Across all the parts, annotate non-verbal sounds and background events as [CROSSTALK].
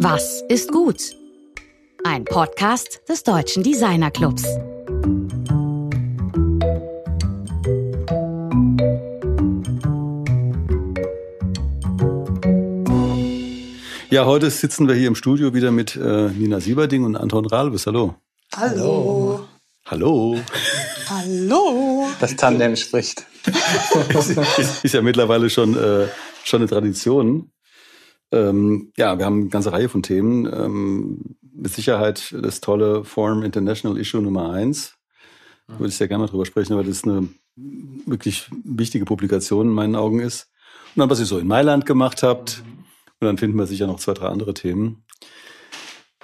Was ist gut? Ein Podcast des Deutschen Designer Clubs. Ja, heute sitzen wir hier im Studio wieder mit äh, Nina Sieberding und Anton Rahlbes. Hallo. Hallo. Hallo. Hallo. Das Tandem spricht. [LAUGHS] ist, ist ja mittlerweile schon, äh, schon eine Tradition. Ähm, ja, wir haben eine ganze Reihe von Themen. Ähm, mit Sicherheit das tolle Forum International Issue Nummer eins. Da würde ich sehr gerne mal drüber sprechen, weil das eine wirklich wichtige Publikation in meinen Augen ist. Und dann, was ihr so in Mailand gemacht habt. Und dann finden wir sicher noch zwei, drei andere Themen.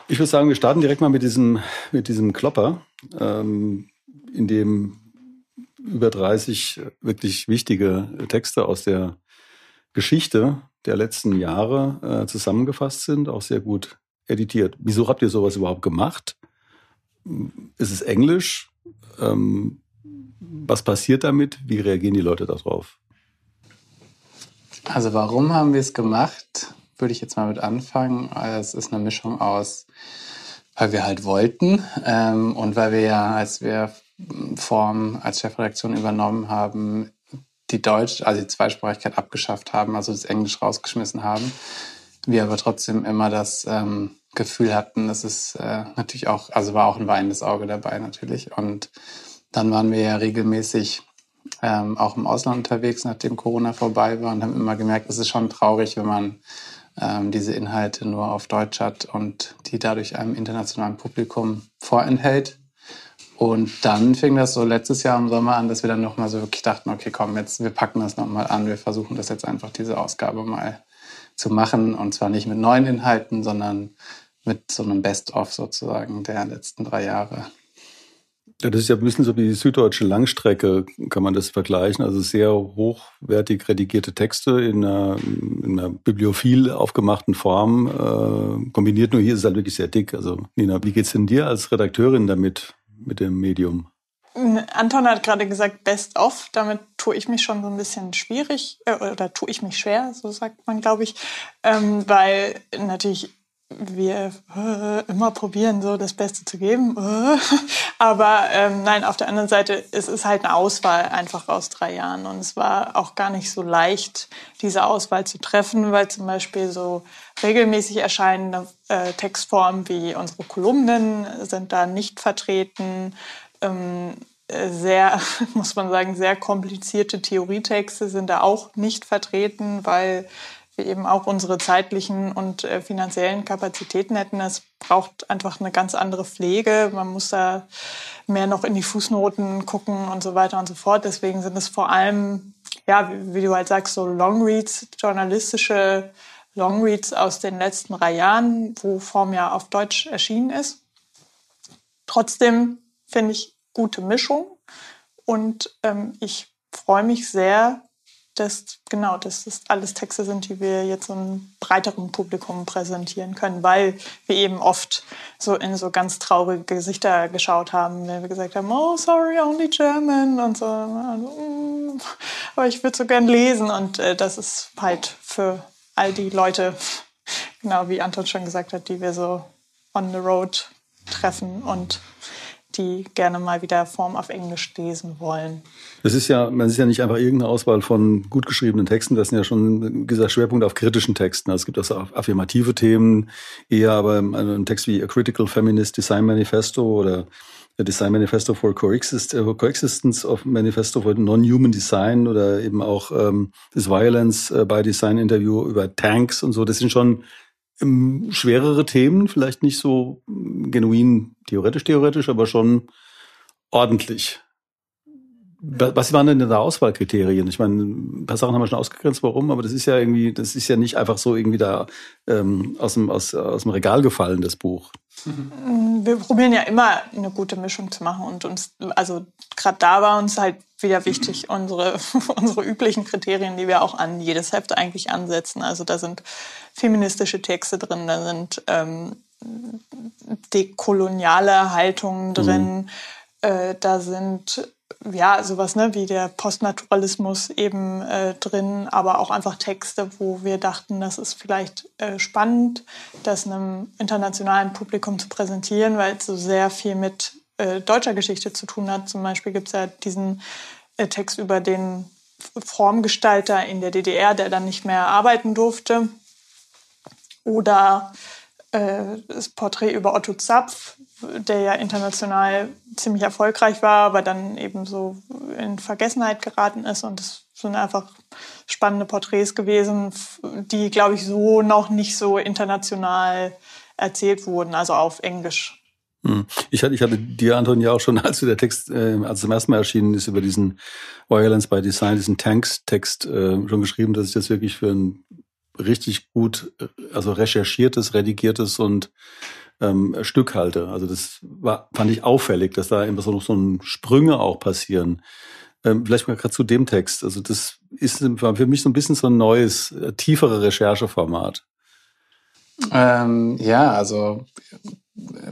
Ich würde sagen, wir starten direkt mal mit diesem, mit diesem Klopper, ähm, in dem über 30 wirklich wichtige Texte aus der Geschichte der letzten Jahre äh, zusammengefasst sind, auch sehr gut editiert. Wieso habt ihr sowas überhaupt gemacht? Ist es Englisch? Ähm, was passiert damit? Wie reagieren die Leute darauf? Also warum haben wir es gemacht? Würde ich jetzt mal mit anfangen. Es ist eine Mischung aus, weil wir halt wollten ähm, und weil wir ja, als wir Form als Chefredaktion übernommen haben, die Deutsch, also die Zweisprachigkeit abgeschafft haben, also das Englisch rausgeschmissen haben. Wir aber trotzdem immer das ähm, Gefühl hatten, das ist äh, natürlich auch, also war auch ein weinendes Auge dabei natürlich. Und dann waren wir ja regelmäßig ähm, auch im Ausland unterwegs, nachdem Corona vorbei war und haben immer gemerkt, es ist schon traurig, wenn man ähm, diese Inhalte nur auf Deutsch hat und die dadurch einem internationalen Publikum vorenthält. Und dann fing das so letztes Jahr im Sommer an, dass wir dann nochmal so wirklich dachten, okay, komm, jetzt, wir packen das nochmal an, wir versuchen das jetzt einfach, diese Ausgabe mal zu machen. Und zwar nicht mit neuen Inhalten, sondern mit so einem Best-of sozusagen der letzten drei Jahre. Ja, das ist ja ein bisschen so wie die süddeutsche Langstrecke, kann man das vergleichen. Also sehr hochwertig redigierte Texte in einer, in einer bibliophil aufgemachten Form. Äh, kombiniert nur hier ist es halt wirklich sehr dick. Also Nina, wie geht's denn dir als Redakteurin damit? Mit dem Medium? Anton hat gerade gesagt Best of. Damit tue ich mich schon so ein bisschen schwierig äh, oder tue ich mich schwer, so sagt man, glaube ich, ähm, weil natürlich wir äh, immer probieren, so das Beste zu geben. Äh. [LAUGHS] Aber ähm, nein, auf der anderen Seite, es ist halt eine Auswahl einfach aus drei Jahren. Und es war auch gar nicht so leicht, diese Auswahl zu treffen, weil zum Beispiel so regelmäßig erscheinende äh, Textformen wie unsere Kolumnen sind da nicht vertreten. Ähm, sehr, [LAUGHS] muss man sagen, sehr komplizierte Theorietexte sind da auch nicht vertreten, weil wir eben auch unsere zeitlichen und äh, finanziellen Kapazitäten hätten. Es braucht einfach eine ganz andere Pflege. Man muss da mehr noch in die Fußnoten gucken und so weiter und so fort. Deswegen sind es vor allem, ja, wie, wie du halt sagst, so Longreads, journalistische Longreads aus den letzten drei Jahren, wo Form ja auf Deutsch erschienen ist. Trotzdem finde ich gute Mischung und ähm, ich freue mich sehr, dass genau, dass das alles Texte sind, die wir jetzt einem breiteren Publikum präsentieren können, weil wir eben oft so in so ganz traurige Gesichter geschaut haben, wenn wir gesagt haben, oh sorry, only German und so. Also, aber ich würde so gern lesen und äh, das ist halt für all die Leute, genau wie Anton schon gesagt hat, die wir so on the road treffen und die gerne mal wieder Form auf Englisch lesen wollen. Das ist ja, man ist ja nicht einfach irgendeine Auswahl von gut geschriebenen Texten, das sind ja schon dieser Schwerpunkt auf kritischen Texten. Also es gibt auch affirmative Themen, eher aber ein Text wie A Critical Feminist Design Manifesto oder A Design Manifesto for Coexist äh, Coexistence of Manifesto for Non-Human Design oder eben auch ähm, das Violence äh, by Design Interview über Tanks und so. Das sind schon ähm, schwerere Themen, vielleicht nicht so ähm, genuin theoretisch, theoretisch, aber schon ordentlich. Was waren denn da Auswahlkriterien? Ich meine, ein paar Sachen haben wir schon ausgegrenzt, warum, aber das ist ja irgendwie, das ist ja nicht einfach so irgendwie da ähm, aus, dem, aus, aus dem Regal gefallen, das Buch. Wir probieren ja immer eine gute Mischung zu machen und uns, also gerade da war uns halt wieder wichtig, unsere, [LAUGHS] unsere üblichen Kriterien, die wir auch an jedes Heft eigentlich ansetzen. Also da sind feministische Texte drin, da sind ähm, dekoloniale Haltungen drin, mhm. äh, da sind ja, sowas ne, wie der Postnaturalismus eben äh, drin, aber auch einfach Texte, wo wir dachten, das ist vielleicht äh, spannend, das einem internationalen Publikum zu präsentieren, weil es so sehr viel mit äh, deutscher Geschichte zu tun hat. Zum Beispiel gibt es ja diesen äh, Text über den Formgestalter in der DDR, der dann nicht mehr arbeiten durfte. Oder äh, das Porträt über Otto Zapf, der ja international ziemlich erfolgreich war, aber dann eben so in Vergessenheit geraten ist. Und es sind einfach spannende Porträts gewesen, die, glaube ich, so noch nicht so international erzählt wurden, also auf Englisch. Hm. Ich hatte, ich hatte dir, Anton, ja auch schon, [LAUGHS] als der Text, äh, als zum ersten Mal erschienen ist, über diesen Violence by Design, diesen Tanks-Text äh, schon geschrieben, dass ich das wirklich für ein richtig gut, also recherchiertes, redigiertes und ähm, Stück halte. Also das war, fand ich auffällig, dass da immer so noch so ein Sprünge auch passieren. Ähm, vielleicht mal gerade zu dem Text. Also das ist für mich so ein bisschen so ein neues, äh, tiefere Rechercheformat. Ähm, ja, also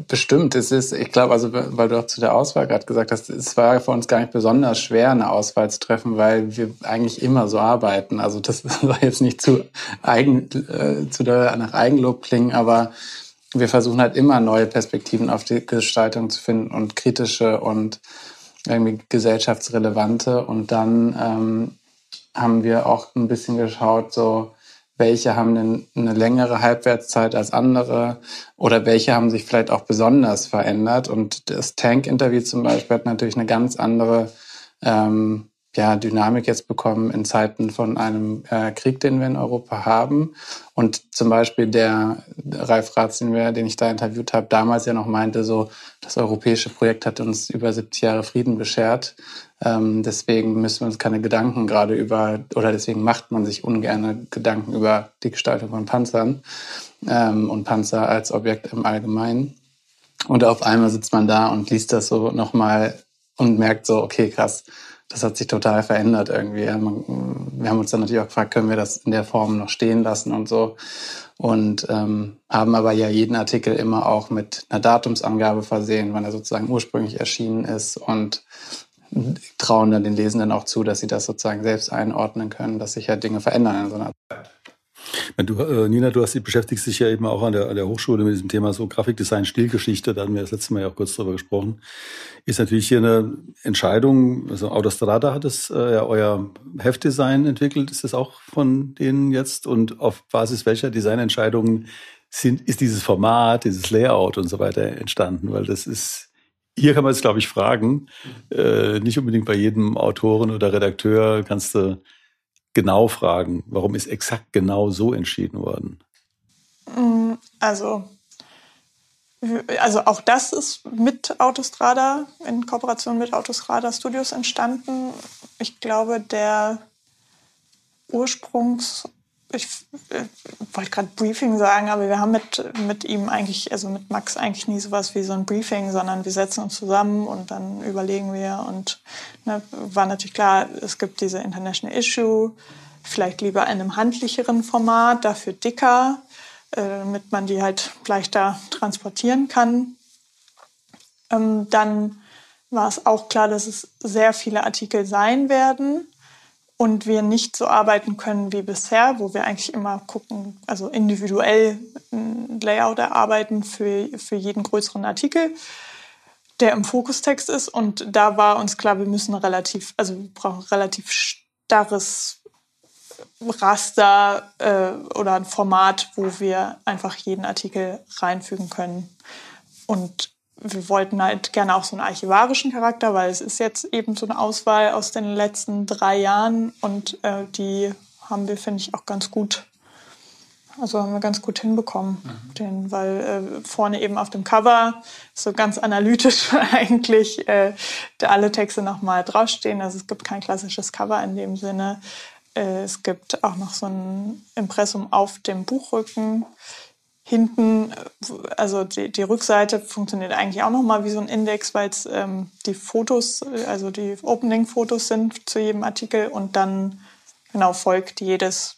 Bestimmt, es ist, ich glaube, also weil du auch zu der Auswahl gerade gesagt hast, es war für uns gar nicht besonders schwer, eine Auswahl zu treffen, weil wir eigentlich immer so arbeiten. Also das [LAUGHS] soll jetzt nicht zu eigen, äh, zu der, nach Eigenlob klingen, aber wir versuchen halt immer neue Perspektiven auf die Gestaltung zu finden und kritische und irgendwie gesellschaftsrelevante. Und dann ähm, haben wir auch ein bisschen geschaut, so welche haben denn eine längere Halbwertszeit als andere oder welche haben sich vielleicht auch besonders verändert. Und das Tank-Interview zum Beispiel hat natürlich eine ganz andere ähm, ja, Dynamik jetzt bekommen in Zeiten von einem äh, Krieg, den wir in Europa haben. Und zum Beispiel der Ralf Ratz, den, wir, den ich da interviewt habe, damals ja noch meinte, so das europäische Projekt hat uns über 70 Jahre Frieden beschert. Ähm, deswegen müssen wir uns keine Gedanken gerade über, oder deswegen macht man sich ungern Gedanken über die Gestaltung von Panzern ähm, und Panzer als Objekt im Allgemeinen. Und auf einmal sitzt man da und liest das so nochmal und merkt so, okay, krass, das hat sich total verändert irgendwie. Wir haben uns dann natürlich auch gefragt, können wir das in der Form noch stehen lassen und so. Und ähm, haben aber ja jeden Artikel immer auch mit einer Datumsangabe versehen, wann er sozusagen ursprünglich erschienen ist und trauen dann den Lesenden auch zu, dass sie das sozusagen selbst einordnen können, dass sich ja Dinge verändern in so einer Zeit. Du, äh, Nina, du hast, beschäftigst dich ja eben auch an der, an der Hochschule mit diesem Thema so Grafikdesign, Stilgeschichte, da hatten wir das letzte Mal ja auch kurz drüber gesprochen. Ist natürlich hier eine Entscheidung, also Autostrada hat es äh, ja euer Heftdesign entwickelt, ist das auch von denen jetzt? Und auf Basis welcher Designentscheidungen sind, ist dieses Format, dieses Layout und so weiter entstanden? Weil das ist hier kann man es, glaube ich, fragen. Äh, nicht unbedingt bei jedem Autoren oder Redakteur kannst du genau fragen, warum ist exakt genau so entschieden worden? Mm, also, also auch das ist mit Autostrada, in Kooperation mit Autostrada Studios entstanden. Ich glaube, der Ursprungs- ich äh, wollte gerade Briefing sagen, aber wir haben mit, mit ihm eigentlich, also mit Max eigentlich nie sowas wie so ein Briefing, sondern wir setzen uns zusammen und dann überlegen wir und ne, war natürlich klar, es gibt diese International Issue, vielleicht lieber in einem handlicheren Format, dafür dicker, äh, damit man die halt leichter transportieren kann. Ähm, dann war es auch klar, dass es sehr viele Artikel sein werden und wir nicht so arbeiten können wie bisher, wo wir eigentlich immer gucken, also individuell ein Layout erarbeiten für, für jeden größeren Artikel, der im Fokustext ist. Und da war uns klar, wir müssen relativ, also wir brauchen relativ starres Raster äh, oder ein Format, wo wir einfach jeden Artikel reinfügen können. Und wir wollten halt gerne auch so einen archivarischen Charakter, weil es ist jetzt eben so eine Auswahl aus den letzten drei Jahren und äh, die haben wir, finde ich, auch ganz gut, also haben wir ganz gut hinbekommen, mhm. den, weil äh, vorne eben auf dem Cover so ganz analytisch [LAUGHS] eigentlich äh, alle Texte nochmal draufstehen. Also es gibt kein klassisches Cover in dem Sinne. Äh, es gibt auch noch so ein Impressum auf dem Buchrücken hinten, also die, die Rückseite funktioniert eigentlich auch nochmal wie so ein Index, weil es ähm, die Fotos, also die Opening-Fotos sind zu jedem Artikel und dann genau folgt jedes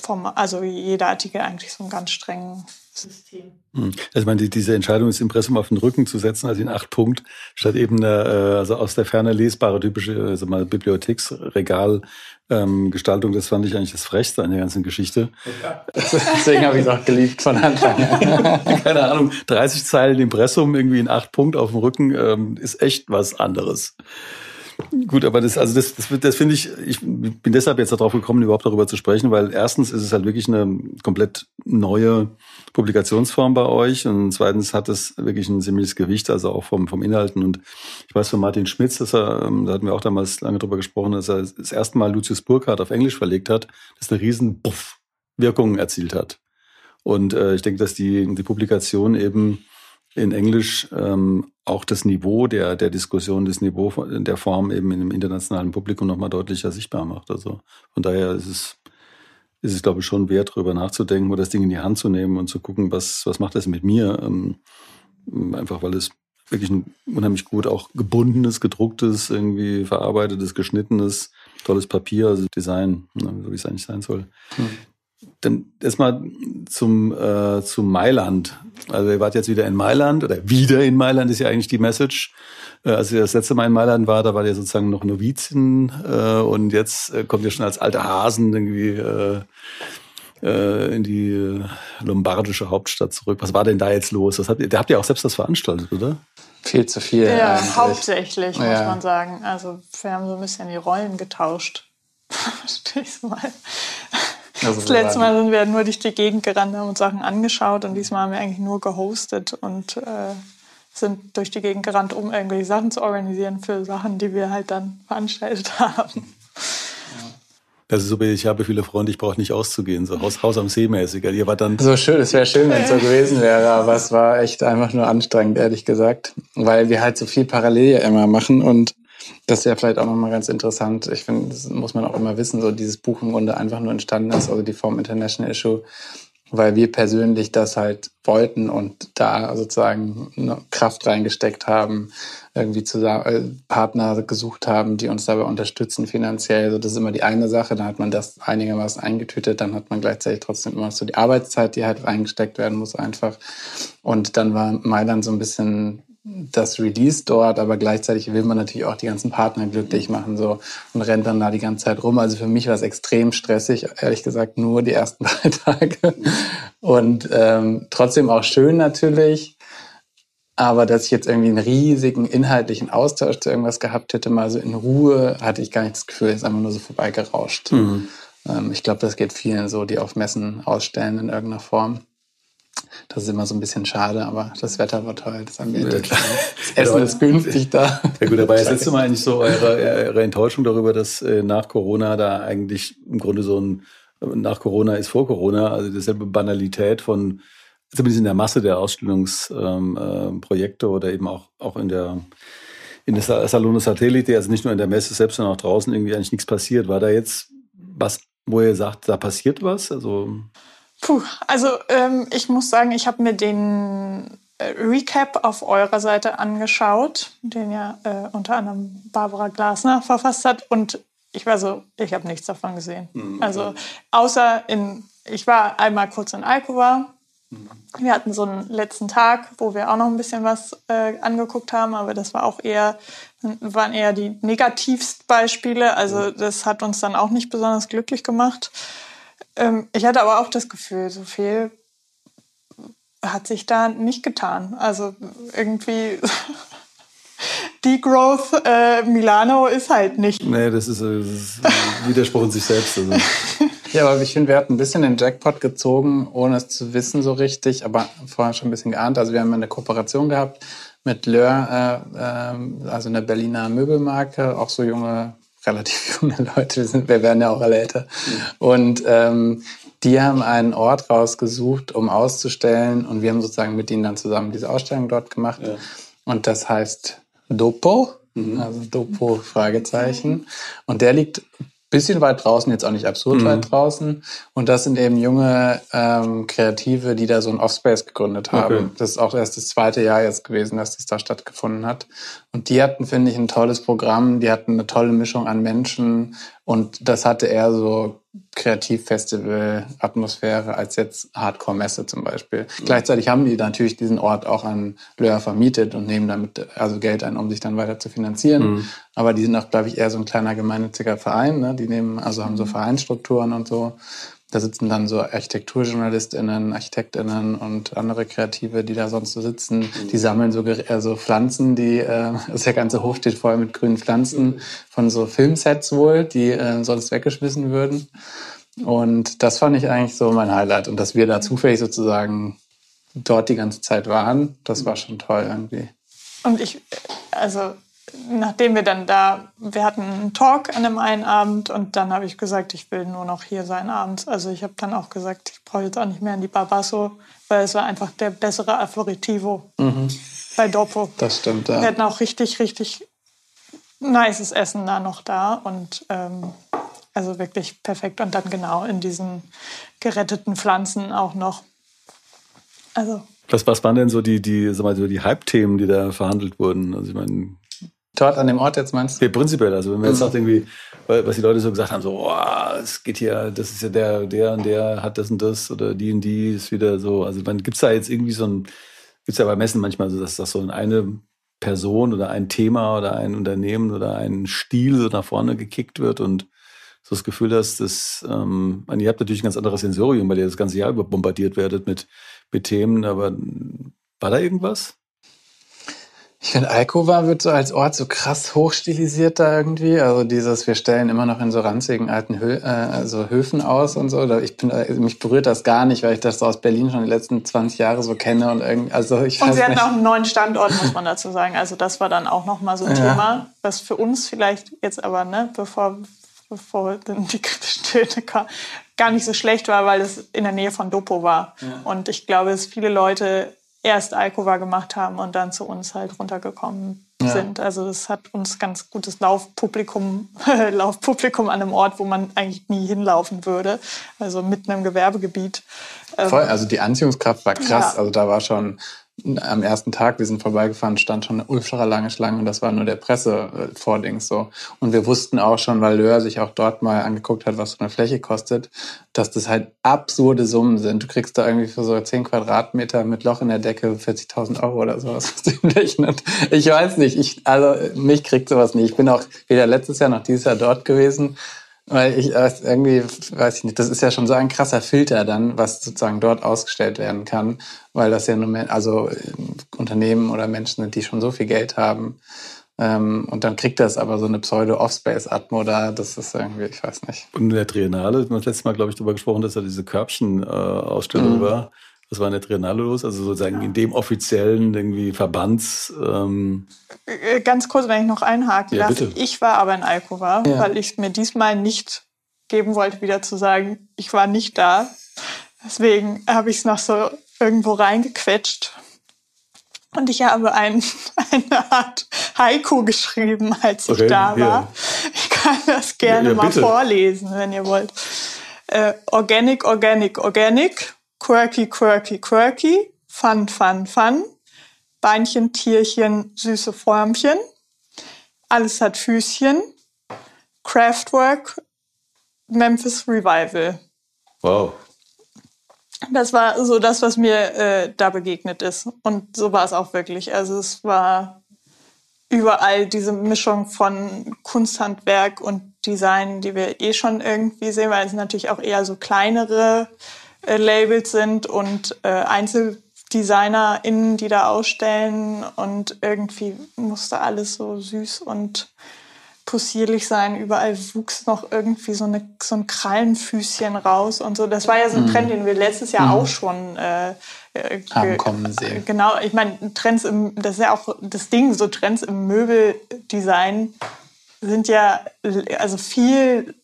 vom, also jeder Artikel eigentlich so einen ganz strengen System. Hm. Also ich meine, diese Entscheidung, das Impressum auf den Rücken zu setzen, also in acht Punkt, statt eben eine, äh, also aus der Ferne lesbare typische also mal Bibliotheksregal ähm, Gestaltung, das fand ich eigentlich das Frechste an der ganzen Geschichte. Ja. [LAUGHS] Deswegen habe ich es auch geliebt von Anfang an. [LAUGHS] Keine Ahnung, 30 Zeilen Impressum irgendwie in acht Punkt auf dem Rücken ähm, ist echt was anderes. Gut, aber das, also das, das, das finde ich, ich bin deshalb jetzt darauf gekommen, überhaupt darüber zu sprechen, weil erstens ist es halt wirklich eine komplett neue Publikationsform bei euch und zweitens hat es wirklich ein ziemliches Gewicht, also auch vom, vom Inhalten und ich weiß von Martin Schmitz, dass er, ähm, da hatten wir auch damals lange drüber gesprochen, dass er das erste Mal Lucius Burkhardt auf Englisch verlegt hat, dass eine riesen Puff Wirkung erzielt hat. Und äh, ich denke, dass die, die Publikation eben in Englisch ähm, auch das Niveau der, der Diskussion, das Niveau der Form eben in dem internationalen Publikum nochmal deutlicher sichtbar macht. Also von daher ist es, ist es, glaube ich, schon wert, darüber nachzudenken oder das Ding in die Hand zu nehmen und zu gucken, was, was macht das mit mir. Ähm, einfach weil es wirklich ein unheimlich gut auch gebundenes, gedrucktes, irgendwie verarbeitetes, geschnittenes, tolles Papier, also Design, ne, so wie es eigentlich sein soll. Hm. Dann erstmal zum, äh, zum Mailand. Also ihr wart jetzt wieder in Mailand oder wieder in Mailand ist ja eigentlich die Message. Äh, als ihr das letzte Mal in Mailand war, da war ihr sozusagen noch Novizien äh, und jetzt äh, kommt ihr schon als alter Hasen irgendwie äh, äh, in die lombardische Hauptstadt zurück. Was war denn da jetzt los? Das habt ihr, da habt ihr auch selbst das veranstaltet, oder? Viel zu viel. Ja, eigentlich. hauptsächlich, muss ja. man sagen. Also wir haben so ein bisschen die Rollen getauscht. [LAUGHS] Verstehe ich mal. Also das letzte Mal sind wir nur durch die Gegend gerannt, haben uns Sachen angeschaut und diesmal haben wir eigentlich nur gehostet und äh, sind durch die Gegend gerannt, um irgendwelche Sachen zu organisieren für Sachen, die wir halt dann veranstaltet [LAUGHS] haben. Das ist so, ich habe viele Freunde, ich brauche nicht auszugehen, so Haus, Haus am See mäßig. Ihr war dann so schön, es wäre schön, wenn es so [LAUGHS] gewesen wäre, aber es war echt einfach nur anstrengend, ehrlich gesagt, weil wir halt so viel parallel immer machen und das ist ja vielleicht auch nochmal ganz interessant. Ich finde, das muss man auch immer wissen, so dieses Buch im Grunde einfach nur entstanden ist, also die Form International Issue, weil wir persönlich das halt wollten und da sozusagen Kraft reingesteckt haben, irgendwie zusammen, äh, Partner gesucht haben, die uns dabei unterstützen finanziell. Also das ist immer die eine Sache, dann hat man das einigermaßen eingetütet, dann hat man gleichzeitig trotzdem immer so die Arbeitszeit, die halt reingesteckt werden muss einfach. Und dann war Mailand so ein bisschen das Release dort, aber gleichzeitig will man natürlich auch die ganzen Partner glücklich machen so und rennt dann da die ganze Zeit rum. Also für mich war es extrem stressig, ehrlich gesagt, nur die ersten [LAUGHS] drei Tage. Und ähm, trotzdem auch schön natürlich. Aber dass ich jetzt irgendwie einen riesigen inhaltlichen Austausch zu irgendwas gehabt hätte, mal so in Ruhe, hatte ich gar nicht das Gefühl, es ist einfach nur so vorbeigerauscht. Mhm. Ähm, ich glaube, das geht vielen so, die auf Messen ausstellen in irgendeiner Form. Das ist immer so ein bisschen schade, aber das Wetter war toll. Das, haben wir ja, [LAUGHS] das Essen ist günstig da. Ja gut, aber jetzt [LAUGHS] letzte Mal eigentlich so eure, eure Enttäuschung darüber, dass äh, nach Corona da eigentlich im Grunde so ein nach Corona ist vor Corona, also dieselbe Banalität von zumindest in der Masse der Ausstellungsprojekte ähm, äh, oder eben auch, auch in der in der Salone Satellite, also nicht nur in der Messe selbst, sondern auch draußen irgendwie eigentlich nichts passiert. War da jetzt was, wo ihr sagt, da passiert was? Also Puh, also ähm, ich muss sagen, ich habe mir den äh, Recap auf eurer Seite angeschaut, den ja äh, unter anderem Barbara Glasner verfasst hat. Und ich war so, ich habe nichts davon gesehen. Mhm. Also außer in, ich war einmal kurz in Alkova. Mhm. Wir hatten so einen letzten Tag, wo wir auch noch ein bisschen was äh, angeguckt haben, aber das war auch eher, waren eher die negativsten Beispiele. Also mhm. das hat uns dann auch nicht besonders glücklich gemacht. Ähm, ich hatte aber auch das Gefühl, so viel hat sich da nicht getan. Also irgendwie [LAUGHS] die Growth äh, Milano ist halt nicht. Nee, das ist, äh, das ist Widerspruch in sich selbst. Also. [LAUGHS] Ja, aber ich finde, wir hatten ein bisschen den Jackpot gezogen, ohne es zu wissen so richtig, aber vorher schon ein bisschen geahnt. Also wir haben eine Kooperation gehabt mit Lör, äh, äh, also einer Berliner Möbelmarke, auch so junge relativ [LAUGHS] junge Leute, wir, sind, wir werden ja auch alle älter. Mhm. Und ähm, die haben einen Ort rausgesucht, um auszustellen. Und wir haben sozusagen mit ihnen dann zusammen diese Ausstellung dort gemacht. Ja. Und das heißt Dopo, mhm. also Dopo Fragezeichen. Und der liegt bisschen weit draußen, jetzt auch nicht absurd mhm. weit draußen. Und das sind eben junge ähm, Kreative, die da so ein Offspace gegründet haben. Okay. Das ist auch erst das zweite Jahr jetzt gewesen, dass das da stattgefunden hat. Und die hatten, finde ich, ein tolles Programm. Die hatten eine tolle Mischung an Menschen Und das hatte eher so Kreativfestival-Atmosphäre als jetzt Hardcore-Messe zum Beispiel. Mhm. Gleichzeitig haben die natürlich diesen Ort auch an Löhr vermietet und nehmen damit also Geld ein, um sich dann weiter zu finanzieren. Mhm. Aber die sind auch, glaube ich, eher so ein kleiner gemeinnütziger Verein. Ne? Die nehmen, also haben so Vereinsstrukturen und so. Da sitzen dann so ArchitekturjournalistInnen, ArchitektInnen und andere Kreative, die da sonst so sitzen. Mhm. Die sammeln so also Pflanzen, die, äh, [LAUGHS] das ganze Hof steht voll mit grünen Pflanzen von so Filmsets wohl, die äh, sonst weggeschmissen würden. Und das fand ich eigentlich so mein Highlight. Und dass wir da zufällig sozusagen dort die ganze Zeit waren, das war schon toll irgendwie. Und ich, also nachdem wir dann da, wir hatten einen Talk an einem einen Abend und dann habe ich gesagt, ich will nur noch hier sein abends. Also ich habe dann auch gesagt, ich brauche jetzt auch nicht mehr in die Barbasso, weil es war einfach der bessere Aperitivo mhm. bei Dopo. Das stimmt, ja. Wir hatten auch richtig, richtig nices Essen da noch da und ähm, also wirklich perfekt. Und dann genau in diesen geretteten Pflanzen auch noch. Also was, was waren denn so die, die, sag mal, so die Hype-Themen, die da verhandelt wurden? Also ich meine, Dort an dem Ort jetzt meinst du? Ja, prinzipiell. Also wenn wir jetzt mhm. irgendwie, was die Leute so gesagt haben, so, oh, es geht hier, das ist ja der, der und der hat das und das oder die und die ist wieder so. Also man gibt's da jetzt irgendwie so ein, gibt's ja bei Messen manchmal so, dass das so eine Person oder ein Thema oder ein Unternehmen oder ein Stil so nach vorne gekickt wird und so das Gefühl hast, dass ähm, ihr habt natürlich ein ganz anderes Sensorium, weil ihr das ganze Jahr über bombardiert werdet mit, mit Themen, aber war da irgendwas? Ich finde, Alkova wird so als Ort so krass hochstilisiert da irgendwie. Also dieses, wir stellen immer noch in so ranzigen alten Hö äh, also Höfen aus und so. Ich bin, mich berührt das gar nicht, weil ich das so aus Berlin schon die letzten 20 Jahre so kenne und irgendwie, also ich Und sie hatten auch einen neuen Standort, muss man dazu sagen. Also das war dann auch nochmal so ein ja. Thema, was für uns vielleicht jetzt aber, ne, bevor, bevor dann die kritischen Töne kamen, gar nicht so schlecht war, weil es in der Nähe von Dopo war. Ja. Und ich glaube, dass viele Leute erst Alkova gemacht haben und dann zu uns halt runtergekommen ja. sind. Also das hat uns ganz gutes Laufpublikum, [LAUGHS] Laufpublikum an einem Ort, wo man eigentlich nie hinlaufen würde. Also mitten im Gewerbegebiet. Voll, also die Anziehungskraft war krass. Ja. Also da war schon am ersten Tag, wir sind vorbeigefahren, stand schon eine ultra lange Schlange und das war nur der Pressevordings so. Und wir wussten auch schon, weil Löhr sich auch dort mal angeguckt hat, was so eine Fläche kostet, dass das halt absurde Summen sind. Du kriegst da irgendwie für so 10 Quadratmeter mit Loch in der Decke 40.000 Euro oder sowas. Ich weiß nicht, ich, also mich kriegt sowas nicht. Ich bin auch weder letztes Jahr noch dieses Jahr dort gewesen. Weil ich irgendwie, weiß ich nicht, das ist ja schon so ein krasser Filter dann, was sozusagen dort ausgestellt werden kann, weil das ja nur, also äh, Unternehmen oder Menschen sind, die schon so viel Geld haben. Ähm, und dann kriegt das aber so eine Pseudo-Offspace-Atmo da, das ist irgendwie, ich weiß nicht. Und in der Triennale, wir haben das letzte Mal, glaube ich, darüber gesprochen, dass da diese Körbchen-Ausstellung äh, mhm. war. Was war in der Triennale los? Also sozusagen in dem offiziellen irgendwie Verbands. Ähm äh, Ganz kurz, wenn ich noch einhaken ja, darf. Bitte. Ich war aber in Alkova, ja. weil ich mir diesmal nicht geben wollte, wieder zu sagen, ich war nicht da. Deswegen habe ich es noch so irgendwo reingequetscht. Und ich habe ein, [LAUGHS] eine Art Haiku geschrieben, als ich okay, da war. Ja. Ich kann das gerne ja, mal vorlesen, wenn ihr wollt. Äh, organic, organic, organic quirky, quirky, quirky, fun, fun, fun, Beinchen, Tierchen, süße Formchen, alles hat Füßchen, Craftwork, Memphis Revival. Wow. Das war so das, was mir äh, da begegnet ist. Und so war es auch wirklich. Also es war überall diese Mischung von Kunsthandwerk und Design, die wir eh schon irgendwie sehen, weil es natürlich auch eher so kleinere äh, Labels sind und äh, EinzeldesignerInnen, die da ausstellen und irgendwie musste alles so süß und possierlich sein. Überall wuchs noch irgendwie so, eine, so ein Krallenfüßchen raus und so. Das war ja so ein mhm. Trend, den wir letztes Jahr mhm. auch schon äh, äh haben kommen sehen. Genau, ich meine, Trends im, das ist ja auch das Ding, so Trends im Möbeldesign sind ja also viel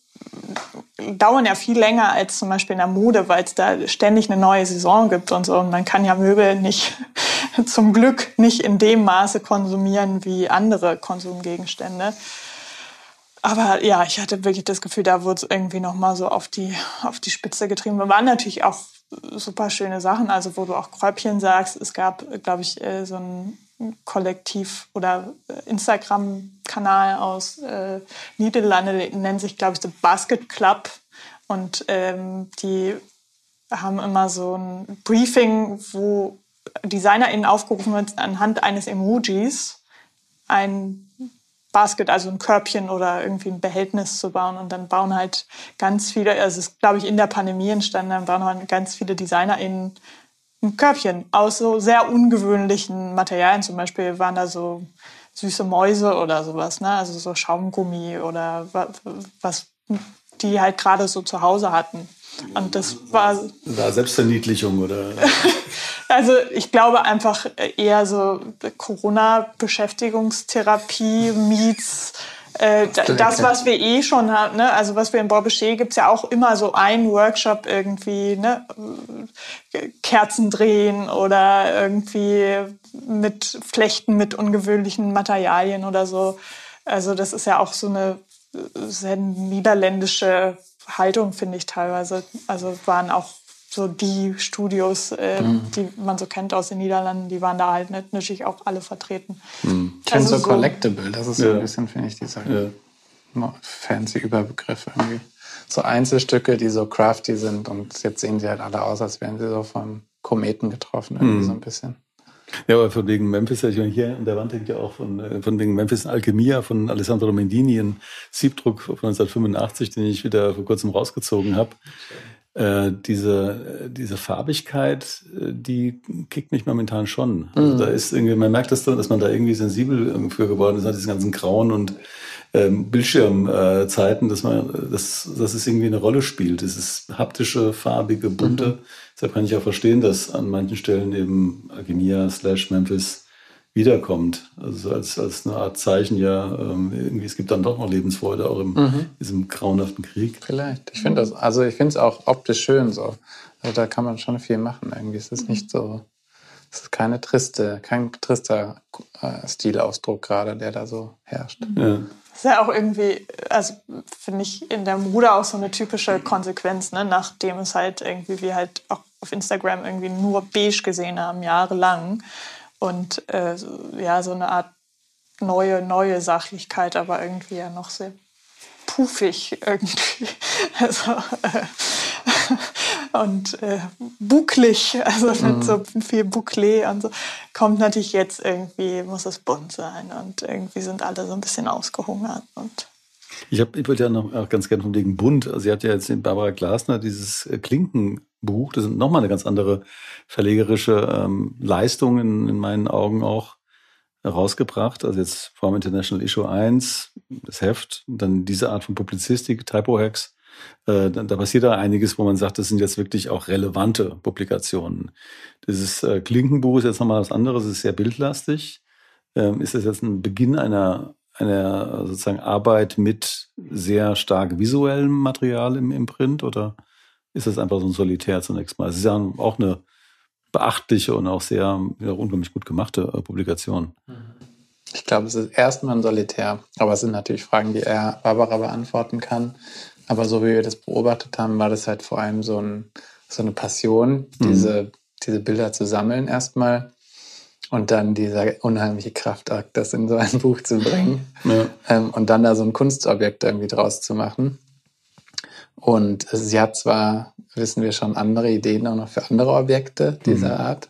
dauern ja viel länger als zum Beispiel in der Mode, weil es da ständig eine neue Saison gibt und so. Und man kann ja Möbel nicht, [LAUGHS] zum Glück nicht in dem Maße konsumieren wie andere Konsumgegenstände. Aber ja, ich hatte wirklich das Gefühl, da wurde es irgendwie nochmal so auf die, auf die Spitze getrieben. Da waren natürlich auch super schöne Sachen, also wo du auch Kräubchen sagst. Es gab, glaube ich, äh, so ein Kollektiv oder äh, Instagram-Kanal aus äh, Niederlande, nennt sich, glaube ich, The Basket Club. Und ähm, die haben immer so ein Briefing, wo DesignerInnen aufgerufen wird, anhand eines Emojis ein Basket, also ein Körbchen oder irgendwie ein Behältnis zu bauen. Und dann bauen halt ganz viele, also es ist, glaube ich, in der Pandemie entstanden, dann bauen halt ganz viele DesignerInnen Körbchen aus so sehr ungewöhnlichen Materialien. Zum Beispiel waren da so süße Mäuse oder sowas, ne? Also so Schaumgummi oder was die halt gerade so zu Hause hatten. Und das war. War Selbstverniedlichung oder? [LAUGHS] also ich glaube einfach eher so Corona-Beschäftigungstherapie meets äh, das, was wir eh schon haben, ne? also was wir in Borbechet gibt es ja auch immer so einen Workshop irgendwie, ne? Kerzen drehen oder irgendwie mit Flechten mit ungewöhnlichen Materialien oder so. Also das ist ja auch so eine sehr niederländische Haltung, finde ich teilweise. Also waren auch so die Studios, äh, mhm. die man so kennt aus den Niederlanden, die waren da halt natürlich auch alle vertreten. Mhm. Ich also so, so Collectible, das ist ja. so ein bisschen, finde ich, dieser ja. fancy Überbegriff irgendwie. So Einzelstücke, die so crafty sind und jetzt sehen sie halt alle aus, als wären sie so vom Kometen getroffen, irgendwie mhm. so ein bisschen. Ja, aber von wegen Memphis, ich meine, hier an der Wand hängt ja auch von, äh, von wegen Memphis Alchemia von Alessandro Mendini, ein Siebdruck von 1985, den ich wieder vor kurzem rausgezogen habe. Äh, diese, diese Farbigkeit, äh, die kickt mich momentan schon. Also mhm. da ist irgendwie, man merkt das, dass man da irgendwie sensibel für geworden ist, diese ganzen Grauen und ähm, Bildschirmzeiten, dass man, dass, dass es irgendwie eine Rolle spielt. Dieses haptische, farbige, bunte. Mhm. Deshalb kann ich auch verstehen, dass an manchen Stellen eben Alchemia slash Memphis wiederkommt. Also als, als eine Art Zeichen, ja, ähm, irgendwie, es gibt dann doch noch Lebensfreude, auch in mhm. diesem grauenhaften Krieg. Vielleicht. Ich finde das, also ich finde es auch optisch schön so. Also da kann man schon viel machen irgendwie. Es ist nicht so, es ist keine triste, kein trister äh, Stilausdruck gerade, der da so herrscht. Ja. Das ist ja auch irgendwie, also finde ich in der Mode auch so eine typische Konsequenz, ne? nachdem es halt irgendwie wir halt auch auf Instagram irgendwie nur beige gesehen haben, jahrelang und äh, ja, so eine Art neue, neue Sachlichkeit, aber irgendwie ja noch sehr puffig irgendwie. [LAUGHS] Also, äh, und äh, bucklig, also mit mhm. so viel Bouclé und so, kommt natürlich jetzt irgendwie, muss es bunt sein und irgendwie sind alle so ein bisschen ausgehungert und ich, hab, ich wollte ja noch auch ganz gerne von wegen bunt. Also sie hat ja jetzt in Barbara Glasner dieses äh, Klinkenbuch. Das ist nochmal eine ganz andere verlegerische ähm, Leistung in, in meinen Augen auch herausgebracht. Also jetzt Form International Issue 1, das Heft, dann diese Art von Publizistik, Typo-Hacks. Äh, da, da passiert da einiges, wo man sagt, das sind jetzt wirklich auch relevante Publikationen. Dieses äh, Klinkenbuch ist jetzt nochmal was anderes, es ist sehr bildlastig. Ähm, ist das jetzt ein Beginn einer eine sozusagen Arbeit mit sehr stark visuellem Material im, im Print oder ist das einfach so ein Solitär zunächst mal? Es ist ja auch eine beachtliche und auch sehr ja, unglaublich gut gemachte äh, Publikation. Ich glaube, es ist erstmal ein Solitär, aber es sind natürlich Fragen, die er Barbara beantworten kann. Aber so wie wir das beobachtet haben, war das halt vor allem so, ein, so eine Passion, mhm. diese, diese Bilder zu sammeln erstmal und dann dieser unheimliche Kraftakt, das in so ein [LAUGHS] Buch zu bringen ja. ähm, und dann da so ein Kunstobjekt irgendwie draus zu machen. Und sie hat zwar, wissen wir schon, andere Ideen auch noch für andere Objekte dieser mhm. Art.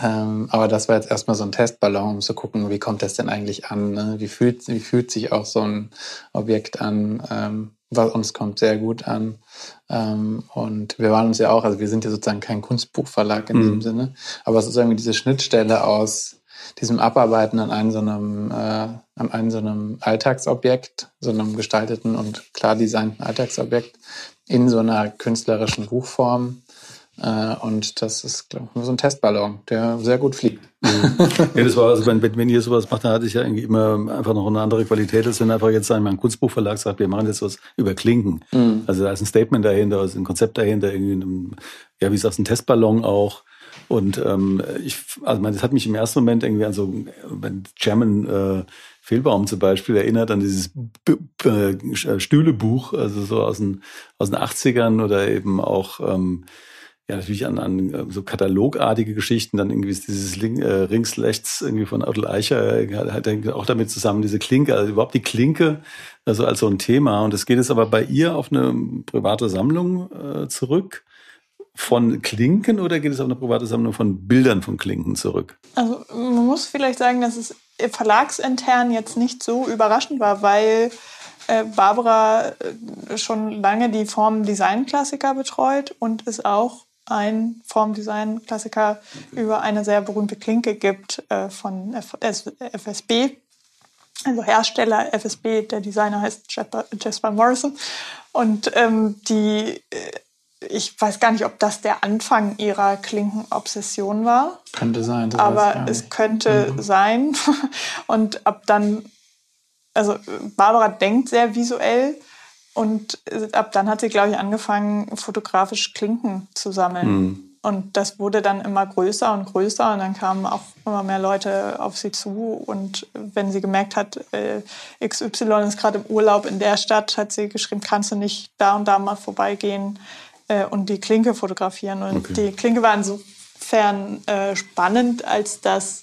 Ähm, aber das war jetzt erstmal so ein Testballon, um zu gucken, wie kommt das denn eigentlich an? Ne? Wie, fühlt, wie fühlt sich auch so ein Objekt an? Ähm, uns kommt sehr gut an. Ähm, und wir waren uns ja auch, also wir sind ja sozusagen kein Kunstbuchverlag in mhm. diesem Sinne, aber es ist irgendwie diese Schnittstelle aus diesem Abarbeiten an einem so einem, äh, an einem so einem Alltagsobjekt, so einem gestalteten und klar designten Alltagsobjekt in so einer künstlerischen Buchform und das ist glaub, ich, so ein Testballon, der sehr gut fliegt. Mhm. [LAUGHS] ja, das war, also wenn, wenn ihr sowas macht, dann hatte ich ja irgendwie immer einfach noch eine andere Qualität, als wenn einfach jetzt ein Kunstbuchverlag sagt, wir machen jetzt was über Klinken. Mhm. Also da ist ein Statement dahinter, ist ein Konzept dahinter, irgendwie ein, ja, wie sagst ein Testballon auch. Und ähm, ich, also man, das hat mich im ersten Moment irgendwie an so wenn German äh, Fehlbaum zum Beispiel erinnert an dieses B B Stühlebuch, also so aus den, aus den 80ern oder eben auch ähm, ja, natürlich an, an äh, so katalogartige Geschichten, dann irgendwie ist dieses Link, äh, Rings rechts irgendwie von Adel Eicher, äh, hat, auch damit zusammen diese Klinke, also überhaupt die Klinke, also als so ein Thema. Und es geht jetzt aber bei ihr auf eine private Sammlung äh, zurück von Klinken oder geht es auf eine private Sammlung von Bildern von Klinken zurück? Also man muss vielleicht sagen, dass es verlagsintern jetzt nicht so überraschend war, weil äh, Barbara äh, schon lange die Form-Design-Klassiker betreut und es auch ein Formdesign-Klassiker über eine sehr berühmte Klinke gibt äh, von FSB, also Hersteller FSB, der Designer heißt Jasper Morrison. Und ähm, die, äh, ich weiß gar nicht, ob das der Anfang ihrer Klinkenobsession war. Könnte sein. Aber es könnte mhm. sein. [LAUGHS] Und ab dann, also Barbara denkt sehr visuell und ab dann hat sie, glaube ich, angefangen, fotografisch Klinken zu sammeln. Mhm. Und das wurde dann immer größer und größer und dann kamen auch immer mehr Leute auf sie zu. Und wenn sie gemerkt hat, äh, XY ist gerade im Urlaub in der Stadt, hat sie geschrieben, kannst du nicht da und da mal vorbeigehen äh, und die Klinke fotografieren. Und okay. die Klinke war insofern äh, spannend, als dass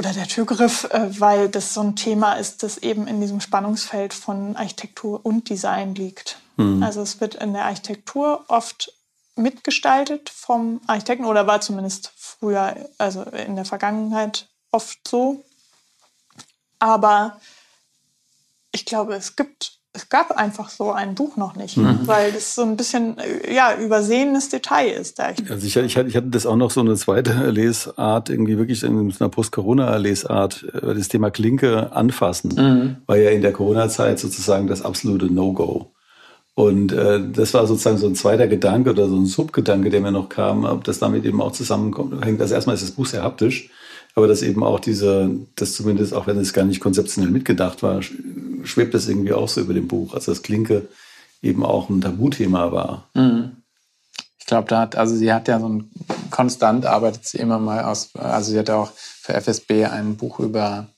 oder der Türgriff, äh, weil das so ein Thema ist, das eben in diesem Spannungsfeld von Architektur und Design liegt. Mhm. Also es wird in der Architektur oft mitgestaltet vom Architekten oder war zumindest früher, also in der Vergangenheit oft so. Aber ich glaube, es gibt es gab einfach so ein Buch noch nicht, mhm. weil das so ein bisschen ja übersehenes Detail ist. Da. Also ich, ich, hatte, das auch noch so eine zweite [LAUGHS] Lesart, irgendwie wirklich in einer Post-Corona-Lesart, äh, das Thema Klinke anfassen, mhm. war ja in der Corona-Zeit sozusagen das absolute No-Go. Und äh, das war sozusagen so ein zweiter Gedanke oder so ein Subgedanke, der mir noch kam, ob das damit eben auch zusammenhängt. Also erstmal ist das Buch sehr haptisch, aber dass eben auch diese, das zumindest, auch wenn es gar nicht konzeptionell mitgedacht war, schwebt das irgendwie auch so über dem Buch. Also das Klinke eben auch ein Tabuthema war. Mhm. Ich glaube, da hat, also sie hat ja so ein konstant arbeitet sie immer mal aus, also sie hat auch für FSB ein Buch über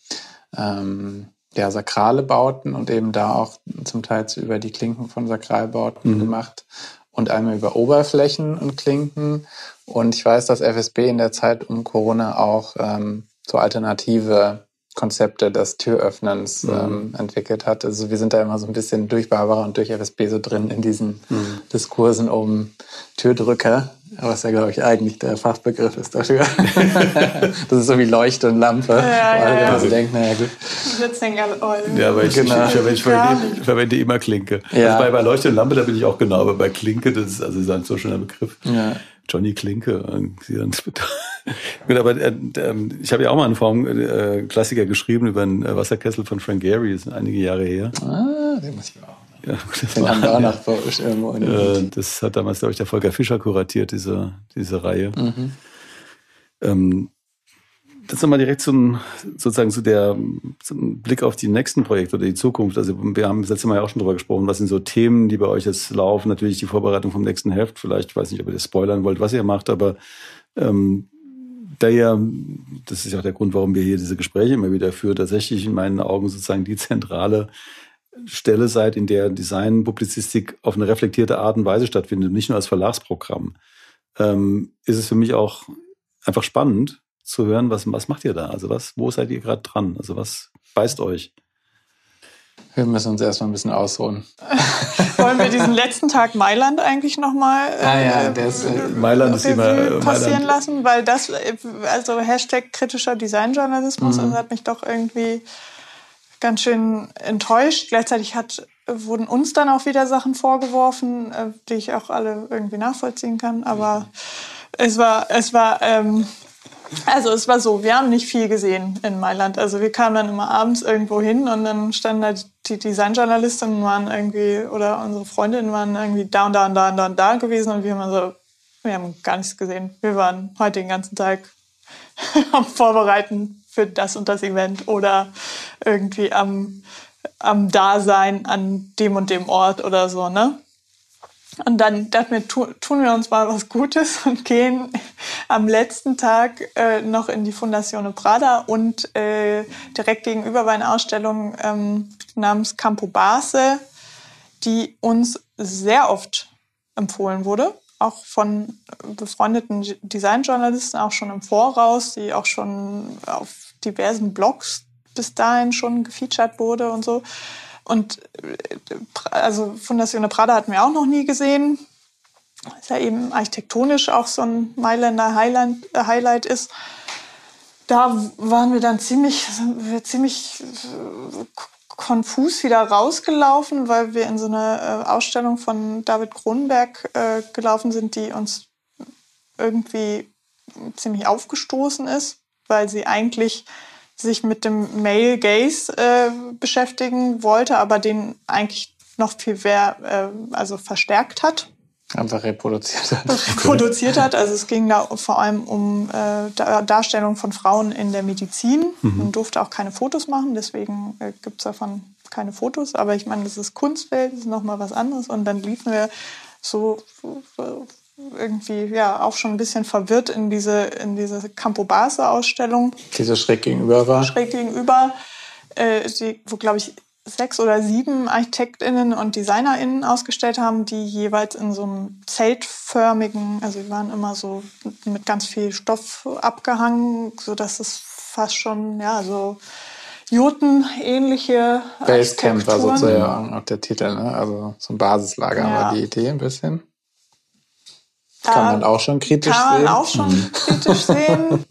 ähm, ja, sakrale Bauten und eben da auch zum Teil über die Klinken von Sakralbauten mhm. gemacht und einmal über Oberflächen und Klinken. Und ich weiß, dass FSB in der Zeit um Corona auch ähm, so alternative Konzepte des Türöffnens mhm. ähm, entwickelt hat. Also wir sind da immer so ein bisschen durch Barbara und durch FSB so drin in diesen mhm. Diskursen um Türdrücker, was ja, glaube ich, eigentlich der Fachbegriff ist dafür. [LAUGHS] das ist so wie Leuchte und Lampe. Ja, ja, ja. Also denkt, naja, gut. Oh, ja, aber ich, genau. ich, ich, ich, verwende, ich, verwende, immer Klinke. Ja. Also bei, bei Leuchte und Lampe, da bin ich auch genau, aber bei Klinke, das ist also ist ein so schöner Begriff. Ja. Johnny Klinke. [LAUGHS] Gut, aber äh, ähm, ich habe ja auch mal einen Form äh, Klassiker geschrieben über einen äh, Wasserkessel von Frank Gehry, das ist einige Jahre her. Ah, den muss ich auch. Ja, das den haben wir auch noch irgendwo. Äh, das hat damals, glaube ich, der Volker Fischer kuratiert, diese, diese Reihe. Mhm. Ähm, das nochmal direkt zum, sozusagen zu der, zum Blick auf die nächsten Projekte oder die Zukunft. Also wir haben das letzte Mal ja auch schon drüber gesprochen. Was sind so Themen, die bei euch jetzt laufen? Natürlich die Vorbereitung vom nächsten Heft. Vielleicht, ich weiß nicht, ob ihr das spoilern wollt, was ihr macht, aber ähm, da ja, das ist ja auch der Grund, warum wir hier diese Gespräche immer wieder führen, tatsächlich in meinen Augen sozusagen die zentrale Stelle seid, in der Design-Publizistik auf eine reflektierte Art und Weise stattfindet, nicht nur als Verlagsprogramm, ähm, ist es für mich auch einfach spannend, zu hören, was, was macht ihr da? Also was, wo seid ihr gerade dran? Also was beißt euch? Wir müssen uns erstmal ein bisschen ausholen. [LAUGHS] Wollen wir diesen letzten Tag Mailand eigentlich nochmal äh, ah, ja, der ist, äh, Mailand ist immer äh, passieren Mailand. lassen? Weil das, also Hashtag kritischer Designjournalismus, mhm. das hat mich doch irgendwie ganz schön enttäuscht. Gleichzeitig hat, wurden uns dann auch wieder Sachen vorgeworfen, äh, die ich auch alle irgendwie nachvollziehen kann. Aber es war, es war ähm, also es war so, wir haben nicht viel gesehen in Mailand. Also wir kamen dann immer abends irgendwo hin und dann standen da die Designjournalistinnen waren irgendwie oder unsere Freundinnen waren irgendwie da und da und da und da und da gewesen und wir haben so, wir haben gar nichts gesehen. Wir waren heute den ganzen Tag [LAUGHS] am Vorbereiten für das und das Event oder irgendwie am, am Dasein an dem und dem Ort oder so, ne? Und dann dachten wir, tun wir uns mal was Gutes [LAUGHS] und gehen am letzten Tag äh, noch in die Fundazione Prada und äh, direkt gegenüber war eine Ausstellung ähm, namens Campo Base, die uns sehr oft empfohlen wurde, auch von befreundeten Designjournalisten auch schon im Voraus, die auch schon auf diversen Blogs bis dahin schon gefeatured wurde und so. Und äh, also Fundazione Prada hatten wir auch noch nie gesehen. Was ja eben architektonisch auch so ein Mailänder Highlight, äh, Highlight ist. Da waren wir dann ziemlich, wir ziemlich äh, konfus wieder rausgelaufen, weil wir in so eine Ausstellung von David Kronenberg äh, gelaufen sind, die uns irgendwie ziemlich aufgestoßen ist, weil sie eigentlich sich mit dem Male Gaze äh, beschäftigen wollte, aber den eigentlich noch viel mehr äh, also verstärkt hat. Einfach reproduziert hat. Reproduziert hat. Also es ging da vor allem um äh, Darstellung von Frauen in der Medizin. Mhm. Man durfte auch keine Fotos machen, deswegen äh, gibt es davon keine Fotos. Aber ich meine, das ist Kunstwelt, das ist nochmal was anderes. Und dann liefen wir so, so irgendwie ja auch schon ein bisschen verwirrt in diese, in diese Campo Base Ausstellung. Die so schräg gegenüber war. Schräg gegenüber, äh, die, wo glaube ich sechs oder sieben ArchitektInnen und DesignerInnen ausgestellt haben, die jeweils in so einem zeltförmigen, also die waren immer so mit ganz viel Stoff abgehangen, so dass es fast schon, ja, so Juten-ähnliche Basecamp war sozusagen auch der Titel, ne? Also so ein Basislager ja. war die Idee ein bisschen. Kann man auch schon kritisch kann sehen. Kann man auch schon hm. kritisch [LAUGHS] sehen.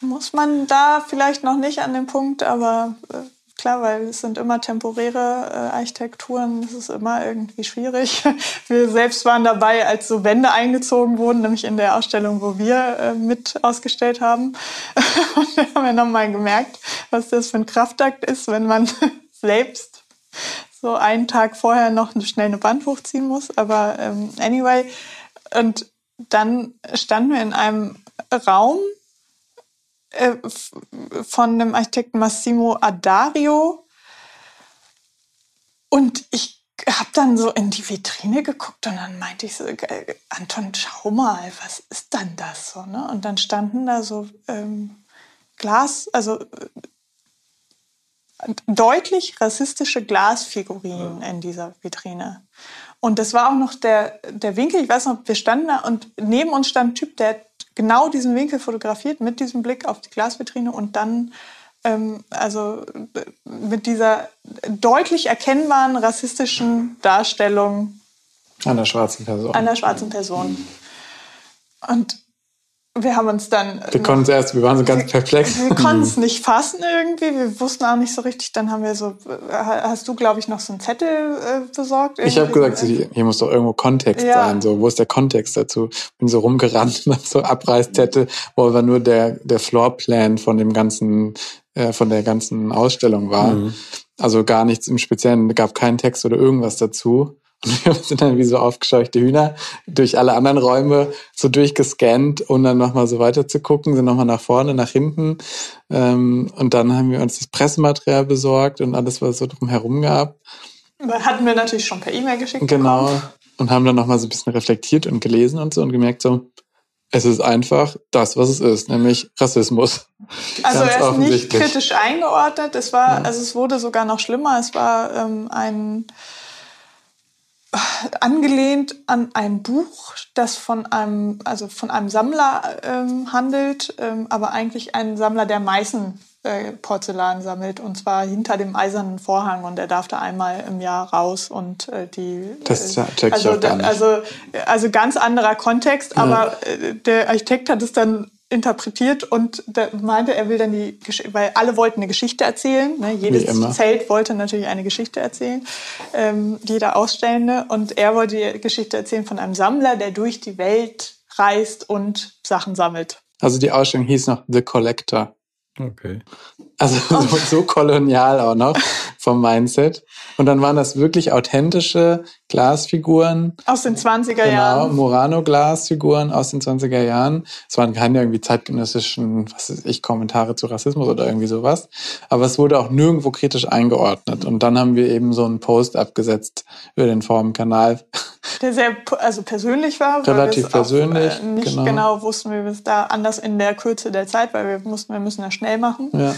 Muss man da vielleicht noch nicht an dem Punkt, aber äh, klar, weil es sind immer temporäre äh, Architekturen, das ist immer irgendwie schwierig. [LAUGHS] Wir selbst waren dabei, als so Wände eingezogen wurden, nämlich in der Ausstellung, wo wir äh, mit ausgestellt haben. [LAUGHS] Und wir haben ja nochmal gemerkt, was das für ein Kraftakt ist, wenn man selbst so einen Tag vorher noch schnell eine Wand hochziehen muss. Aber ähm, anyway, und dann standen wir in einem Raum äh, von dem Architekten Massimo Adario. Und ich habe dann so in die Vitrine geguckt und dann meinte ich so, äh, Anton, schau mal, was ist dann das so? Ne? Und dann standen da so ähm, Glas, also äh, deutlich rassistische Glasfigurinen in dieser Vitrine. Und das war auch noch der, der Winkel, ich weiß noch, wir standen da und neben uns stand ein Typ, der genau diesen Winkel fotografiert mit diesem Blick auf die Glasvitrine und dann ähm, also mit dieser deutlich erkennbaren rassistischen Darstellung an der schwarzen Person. An der schwarzen Person. Und wir haben uns dann. Wir konnten es erst, wir waren so ganz wir, perplex. Wir konnten es nicht fassen irgendwie. Wir wussten auch nicht so richtig. Dann haben wir so, hast du, glaube ich, noch so einen Zettel äh, besorgt? Ich habe gesagt, hier muss doch irgendwo Kontext ja. sein. So, wo ist der Kontext dazu? Bin so rumgerannt und so Abreißzettel, wo aber nur der, der Floorplan von dem ganzen, äh, von der ganzen Ausstellung war. Mhm. Also gar nichts im Speziellen, gab keinen Text oder irgendwas dazu. Und wir sind dann wie so aufgescheuchte Hühner durch alle anderen Räume so durchgescannt, um dann nochmal so weiter zu gucken, sind nochmal nach vorne, nach hinten. Ähm, und dann haben wir uns das Pressematerial besorgt und alles, was so drumherum gab. Hatten wir natürlich schon per E-Mail geschickt. Genau. Bekommen. Und haben dann nochmal so ein bisschen reflektiert und gelesen und so und gemerkt so, es ist einfach das, was es ist, nämlich Rassismus. Also Ganz er ist nicht kritisch eingeordnet. Es war, ja. also es wurde sogar noch schlimmer. Es war ähm, ein angelehnt an ein Buch, das von einem, also von einem Sammler ähm, handelt, ähm, aber eigentlich ein Sammler, der Meißen äh, Porzellan sammelt und zwar hinter dem eisernen Vorhang und er darf da einmal im Jahr raus und äh, die das äh, check also, also also ganz anderer Kontext, ja. aber äh, der Architekt hat es dann interpretiert und da meinte, er will dann die Geschichte, weil alle wollten eine Geschichte erzählen. Ne? Jedes Zelt wollte natürlich eine Geschichte erzählen, ähm, jeder Ausstellende. Und er wollte die Geschichte erzählen von einem Sammler, der durch die Welt reist und Sachen sammelt. Also die Ausstellung hieß noch The Collector. Okay. Also so, [LAUGHS] so kolonial auch noch vom Mindset. Und dann waren das wirklich authentische Glasfiguren. Aus den 20er Jahren. Genau, Murano-Glasfiguren aus den 20er Jahren. Es waren keine irgendwie zeitgenössischen, was weiß ich, Kommentare zu Rassismus oder irgendwie sowas. Aber es wurde auch nirgendwo kritisch eingeordnet. Und dann haben wir eben so einen Post abgesetzt über den Forum-Kanal. Der sehr also persönlich war. Relativ persönlich. Auch, äh, nicht genau. genau wussten, wie wir es da anders in der Kürze der Zeit, weil wir mussten, wir müssen ja schnell machen. Ja.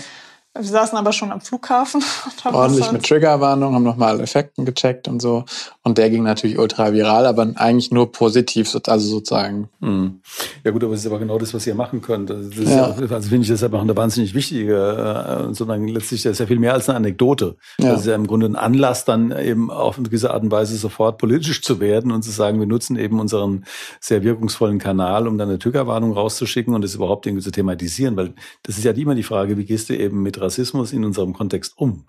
Wir saßen aber schon am Flughafen. [LAUGHS] Ordentlich mit Triggerwarnung, haben nochmal Effekten gecheckt und so. Und der ging natürlich ultra viral, aber eigentlich nur positiv, also sozusagen. Hm. Ja gut, aber es ist aber genau das, was ihr machen könnt. Also, das ja. Auch, also finde ich deshalb auch eine wahnsinnig wichtige, äh, sondern letztlich das ist ja viel mehr als eine Anekdote. Ja. Das ist ja im Grunde ein Anlass, dann eben auf eine gewisse Art und Weise sofort politisch zu werden und zu sagen, wir nutzen eben unseren sehr wirkungsvollen Kanal, um dann eine Triggerwarnung rauszuschicken und das überhaupt irgendwie zu thematisieren. Weil das ist ja immer die Frage, wie gehst du eben mit Rassismus in unserem Kontext um?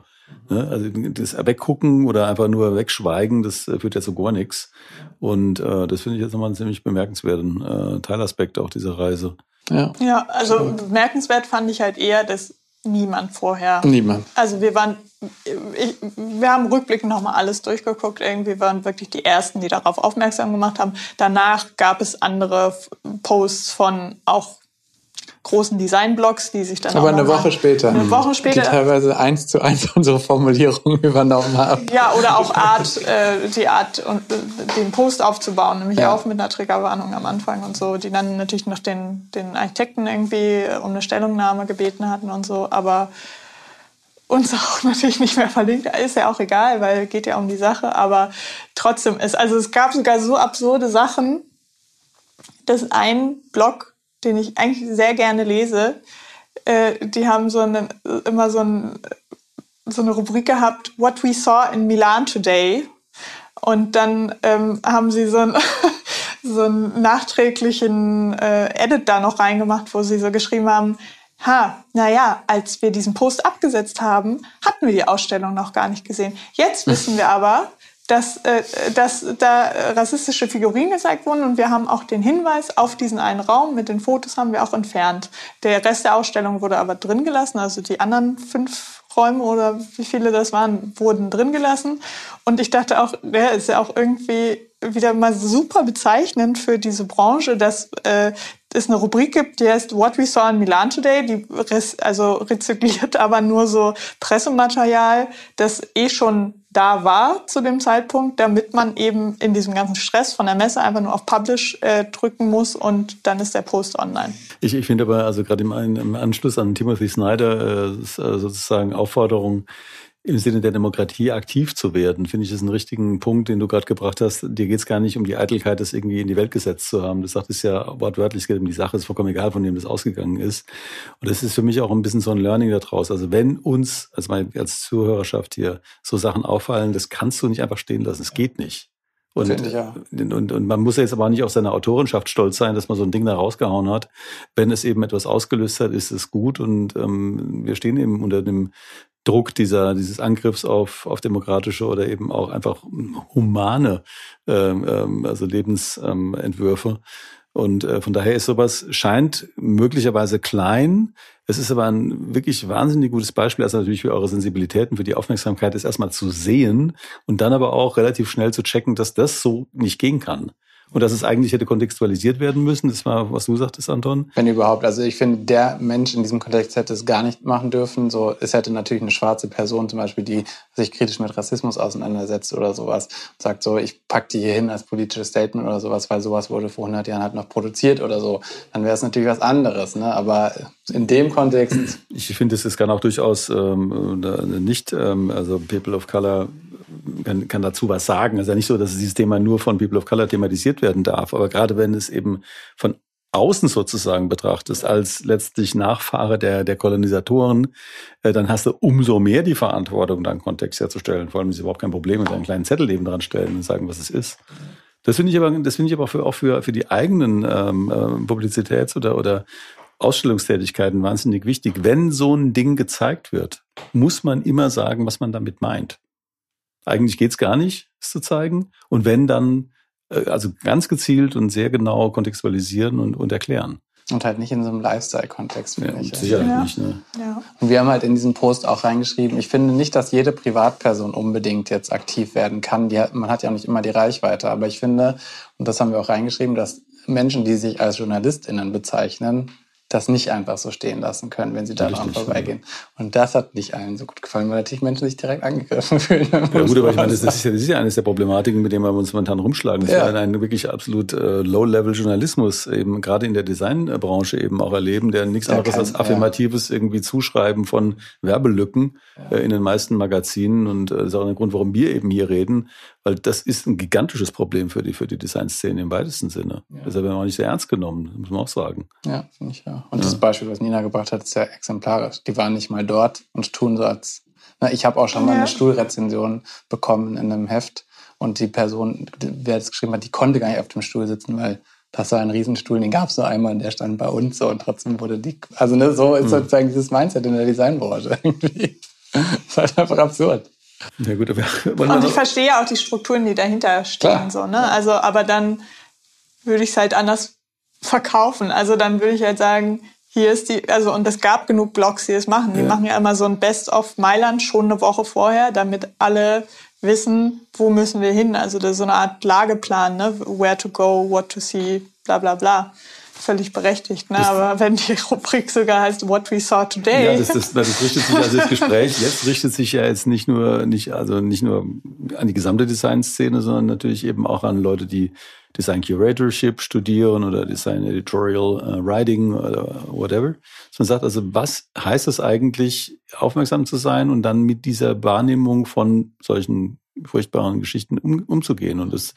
Ne? Also das Weggucken oder einfach nur wegschweigen, das äh, führt ja zu gar nichts. Und äh, das finde ich jetzt nochmal einen ziemlich bemerkenswerten äh, Teilaspekt auch dieser Reise. Ja, ja also bemerkenswert fand ich halt eher, dass niemand vorher. Niemand. Also wir waren, ich, wir haben rückblickend nochmal alles durchgeguckt. Irgendwie waren wirklich die ersten, die darauf aufmerksam gemacht haben. Danach gab es andere Posts von auch großen Designblocks, die sich dann Aber eine Woche später. Eine Woche später. Die teilweise eins zu eins unsere Formulierungen [LAUGHS] übernommen haben. Ja, oder auch Art, äh, die Art, und, äh, den Post aufzubauen, nämlich ja. auch mit einer Triggerwarnung am Anfang und so, die dann natürlich noch den, den Architekten irgendwie um eine Stellungnahme gebeten hatten und so, aber uns [LAUGHS] auch natürlich nicht mehr verlinkt. Ist ja auch egal, weil geht ja um die Sache. Aber trotzdem ist, also es gab sogar so absurde Sachen, dass ein Blog den ich eigentlich sehr gerne lese. Äh, die haben so eine, immer so, ein, so eine Rubrik gehabt, What We Saw in Milan Today. Und dann ähm, haben sie so, ein, [LAUGHS] so einen nachträglichen äh, Edit da noch reingemacht, wo sie so geschrieben haben, ha, naja, als wir diesen Post abgesetzt haben, hatten wir die Ausstellung noch gar nicht gesehen. Jetzt [LAUGHS] wissen wir aber, dass, äh, dass da rassistische Figurinen gezeigt wurden und wir haben auch den Hinweis auf diesen einen Raum mit den Fotos haben wir auch entfernt. Der Rest der Ausstellung wurde aber drin gelassen, also die anderen fünf Räume oder wie viele das waren, wurden drin gelassen. Und ich dachte auch, der ist ja auch irgendwie wieder mal super bezeichnend für diese Branche, dass äh, es eine Rubrik gibt, die heißt What We Saw in Milan Today, die also rezykliert aber nur so Pressematerial, das eh schon da war zu dem Zeitpunkt, damit man eben in diesem ganzen Stress von der Messe einfach nur auf Publish äh, drücken muss und dann ist der Post online. Ich, ich finde aber, also gerade im, im, Anschluss an Timothy Snyder äh, sozusagen Aufforderung, im Sinne der Demokratie aktiv zu werden, finde ich das einen richtigen Punkt, den du gerade gebracht hast. Dir geht es gar nicht um die Eitelkeit, das irgendwie in die Welt gesetzt zu haben. Du sagtest ja wortwörtlich, es geht um die Sache, ist vollkommen egal, von wem das ausgegangen ist. Und das ist für mich auch ein bisschen so ein Learning daraus. Also wenn uns, also als Zuhörerschaft hier, so Sachen auffallen, das kannst du nicht einfach stehen lassen. Es geht nicht. Und, ja. und, und man muss jetzt aber nicht auf seine Autorenschaft stolz sein, dass man so ein Ding da rausgehauen hat. Wenn es eben etwas ausgelöst hat, ist es gut. Und ähm, wir stehen eben unter dem Druck dieser, dieses Angriffs auf, auf demokratische oder eben auch einfach humane ähm, ähm also Lebensentwürfe. Und äh, von daher ist sowas, scheint möglicherweise klein. Es ist aber ein wirklich wahnsinnig gutes Beispiel, also natürlich für eure Sensibilitäten, für die Aufmerksamkeit, ist erstmal zu sehen und dann aber auch relativ schnell zu checken, dass das so nicht gehen kann und dass es eigentlich hätte kontextualisiert werden müssen. Das war, was du sagtest, Anton. Wenn überhaupt. Also ich finde, der Mensch in diesem Kontext hätte es gar nicht machen dürfen. So, es hätte natürlich eine schwarze Person zum Beispiel, die sich kritisch mit Rassismus auseinandersetzt oder sowas, sagt so, ich pack die hier hin als politisches Statement oder sowas, weil sowas wurde vor 100 Jahren halt noch produziert oder so. Dann wäre es natürlich was anderes. Ne? Aber in dem Kontext. Ich finde, es kann auch durchaus ähm, nicht, ähm, also People of Color kann, kann dazu was sagen. Es ist ja nicht so, dass dieses Thema nur von People of Color thematisiert werden darf, aber gerade wenn es eben von außen sozusagen betrachtest, als letztlich Nachfahre der, der Kolonisatoren, äh, dann hast du umso mehr die Verantwortung, dann Kontext herzustellen. Vor allem ist überhaupt kein Problem mit einem kleinen Zettel eben dran stellen und sagen, was es ist. Das finde ich aber, das finde ich aber für, auch für, für die eigenen ähm, äh, Publizitäts- oder, oder Ausstellungstätigkeiten wahnsinnig wichtig. Wenn so ein Ding gezeigt wird, muss man immer sagen, was man damit meint. Eigentlich geht's gar nicht, es zu zeigen. Und wenn dann, äh, also ganz gezielt und sehr genau kontextualisieren und, und erklären. Und halt nicht in so einem Lifestyle-Kontext, finde ja, ich. Sicherlich ja. nicht, ne? Ja. Und wir haben halt in diesem Post auch reingeschrieben, ich finde nicht, dass jede Privatperson unbedingt jetzt aktiv werden kann. Die, man hat ja auch nicht immer die Reichweite. Aber ich finde, und das haben wir auch reingeschrieben, dass Menschen, die sich als JournalistInnen bezeichnen, das nicht einfach so stehen lassen können, wenn sie da dran vorbeigehen. Ja. Und das hat nicht allen so gut gefallen, weil natürlich Menschen sich direkt angegriffen [LAUGHS] fühlen. Ja gut, aber ich meine, das ist, ja, das ist ja eines der Problematiken, mit denen wir uns momentan rumschlagen. Das ja. wir einen wirklich absolut äh, Low-Level-Journalismus eben gerade in der Designbranche eben auch erleben, der nichts anderes als affirmatives ja. irgendwie Zuschreiben von Werbelücken äh, in den meisten Magazinen. Und äh, das ist auch ein Grund, warum wir eben hier reden, weil das ist ein gigantisches Problem für die, für die Designszene im weitesten Sinne. Ja. Deshalb werden wir auch nicht sehr ernst genommen, muss man auch sagen. Ja, finde ich ja. Und ja. das Beispiel, was Nina gebracht hat, ist ja exemplarisch. Die waren nicht mal dort und tun so als. Na, ich habe auch schon mal eine Stuhlrezension bekommen in einem Heft und die Person, wer das geschrieben hat, die konnte gar nicht auf dem Stuhl sitzen, weil das war ein Riesenstuhl, den gab es so einmal und der stand bei uns so und trotzdem wurde die. Also ne, so ist mhm. sozusagen dieses Mindset in der Designbranche [LAUGHS] irgendwie. das ist halt einfach absurd. Ja, gut, aber [LAUGHS] und ich verstehe auch die Strukturen, die dahinter stehen. So, ne? Also, aber dann würde ich es halt anders verkaufen. Also dann würde ich halt sagen, hier ist die, also und es gab genug Blogs, die das machen. Die ja. machen ja immer so ein Best of Mailand schon eine Woche vorher, damit alle wissen, wo müssen wir hin. Also das ist so eine Art Lageplan, ne? Where to go, what to see, bla bla bla völlig berechtigt. Ne? Aber wenn die Rubrik sogar heißt What We Saw Today. Ja, das, das, das richtet sich, also das Gespräch [LAUGHS] jetzt richtet sich ja jetzt nicht nur, nicht, also nicht nur an die gesamte Designszene, sondern natürlich eben auch an Leute, die Design Curatorship studieren oder Design Editorial uh, Writing oder whatever. Dass man sagt, also was heißt es eigentlich, aufmerksam zu sein und dann mit dieser Wahrnehmung von solchen furchtbaren Geschichten um, umzugehen. Und das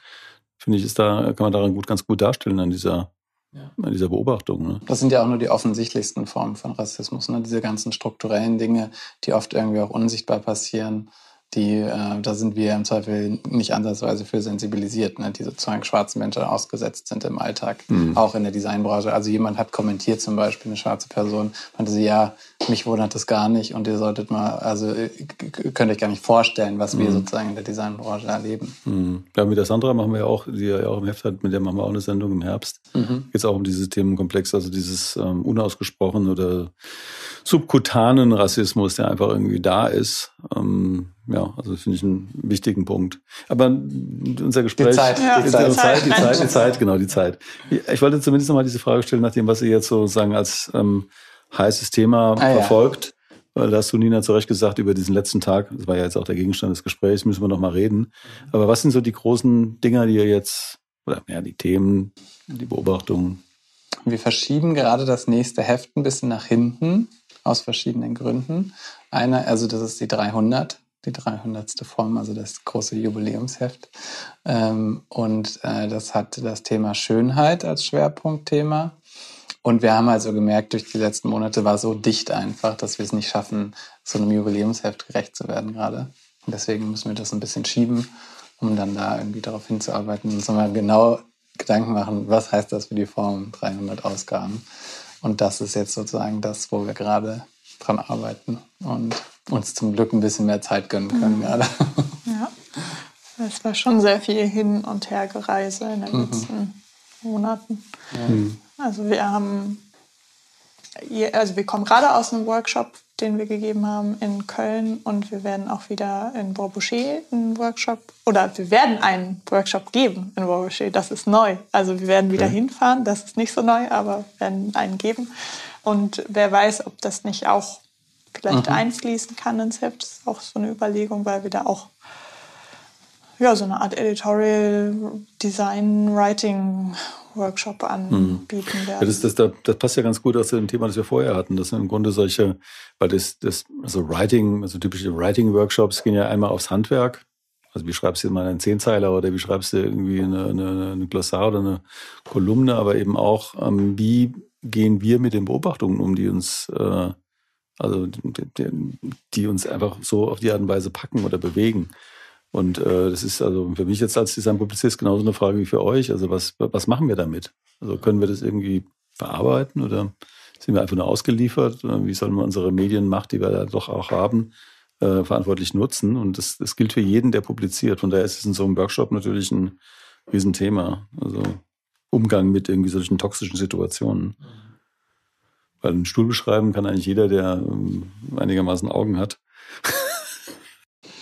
finde ich, ist da, kann man daran gut, ganz gut darstellen an dieser ja. Dieser Beobachtung. Ne? Das sind ja auch nur die offensichtlichsten Formen von Rassismus, ne? diese ganzen strukturellen Dinge, die oft irgendwie auch unsichtbar passieren die, äh, da sind wir im Zweifel nicht ansatzweise für sensibilisiert, ne, die sozusagen schwarzen Menschen ausgesetzt sind im Alltag, mhm. auch in der Designbranche. Also jemand hat kommentiert zum Beispiel, eine schwarze Person, meinte sie, ja, mich wundert das gar nicht und ihr solltet mal, also äh, könnt euch gar nicht vorstellen, was mhm. wir sozusagen in der Designbranche erleben. Mhm. Ja, mit der Sandra machen wir ja auch, die ja auch im Heft hat, mit der machen wir auch eine Sendung im Herbst. Mhm. Geht es auch um dieses Themenkomplex, also dieses ähm, unausgesprochen oder subkutanen Rassismus, der einfach irgendwie da ist. Ähm, ja, also das finde ich einen wichtigen Punkt. Aber unser Gespräch, die Zeit, ja, die, Zeit, die, Zeit, die Zeit, die Zeit, genau die Zeit. Ich wollte zumindest noch mal diese Frage stellen, nach dem, was ihr jetzt sozusagen als ähm, heißes Thema ah, verfolgt. Ja. Weil da hast du, Nina, zu Recht gesagt, über diesen letzten Tag, das war ja jetzt auch der Gegenstand des Gesprächs, müssen wir noch mal reden. Aber was sind so die großen Dinger, die ihr jetzt, oder ja, die Themen, die Beobachtungen? Wir verschieben gerade das nächste Heft ein bisschen nach hinten aus verschiedenen Gründen. Einer, also das ist die 300, die 300. Form, also das große Jubiläumsheft. Ähm, und äh, das hat das Thema Schönheit als Schwerpunktthema. Und wir haben also gemerkt, durch die letzten Monate war so dicht einfach, dass wir es nicht schaffen, so einem Jubiläumsheft gerecht zu werden gerade. Und deswegen müssen wir das ein bisschen schieben, um dann da irgendwie darauf hinzuarbeiten und uns mal genau Gedanken machen, was heißt das für die Form 300 Ausgaben. Und das ist jetzt sozusagen das, wo wir gerade dran arbeiten und uns zum Glück ein bisschen mehr Zeit gönnen können mhm. gerade. Ja, es war schon sehr viel Hin- und Hergereise in den mhm. letzten Monaten. Mhm. Also wir haben, also wir kommen gerade aus einem Workshop, den wir gegeben haben in Köln und wir werden auch wieder in Borboucher einen Workshop oder wir werden einen Workshop geben in Borboucher. Das ist neu. Also wir werden wieder okay. hinfahren. Das ist nicht so neu, aber wir werden einen geben. Und wer weiß, ob das nicht auch vielleicht mhm. einfließen kann ins Heft. Das ist auch so eine Überlegung, weil wir da auch ja, so eine Art Editorial Design Writing Workshop anbieten mhm. werden. Ja, das, das, das, passt ja ganz gut aus dem Thema, das wir vorher hatten. Das sind im Grunde solche, weil das, das also Writing, also typische Writing-Workshops gehen ja einmal aufs Handwerk. Also wie schreibst du mal einen Zehnzeiler oder wie schreibst du irgendwie eine, eine, eine Glossar oder eine Kolumne, aber eben auch, ähm, wie gehen wir mit den Beobachtungen um, die uns, äh, also die, die uns einfach so auf die Art und Weise packen oder bewegen. Und äh, das ist also für mich jetzt als Designpublizist genauso eine Frage wie für euch. Also was, was machen wir damit? Also können wir das irgendwie verarbeiten oder sind wir einfach nur ausgeliefert? Wie sollen wir unsere Medienmacht, die wir da doch auch haben, äh, verantwortlich nutzen? Und das, das gilt für jeden, der publiziert. Von daher ist es in so einem Workshop natürlich ein Riesenthema. Also Umgang mit irgendwie solchen toxischen Situationen. Weil einen Stuhl beschreiben kann eigentlich jeder, der ähm, einigermaßen Augen hat.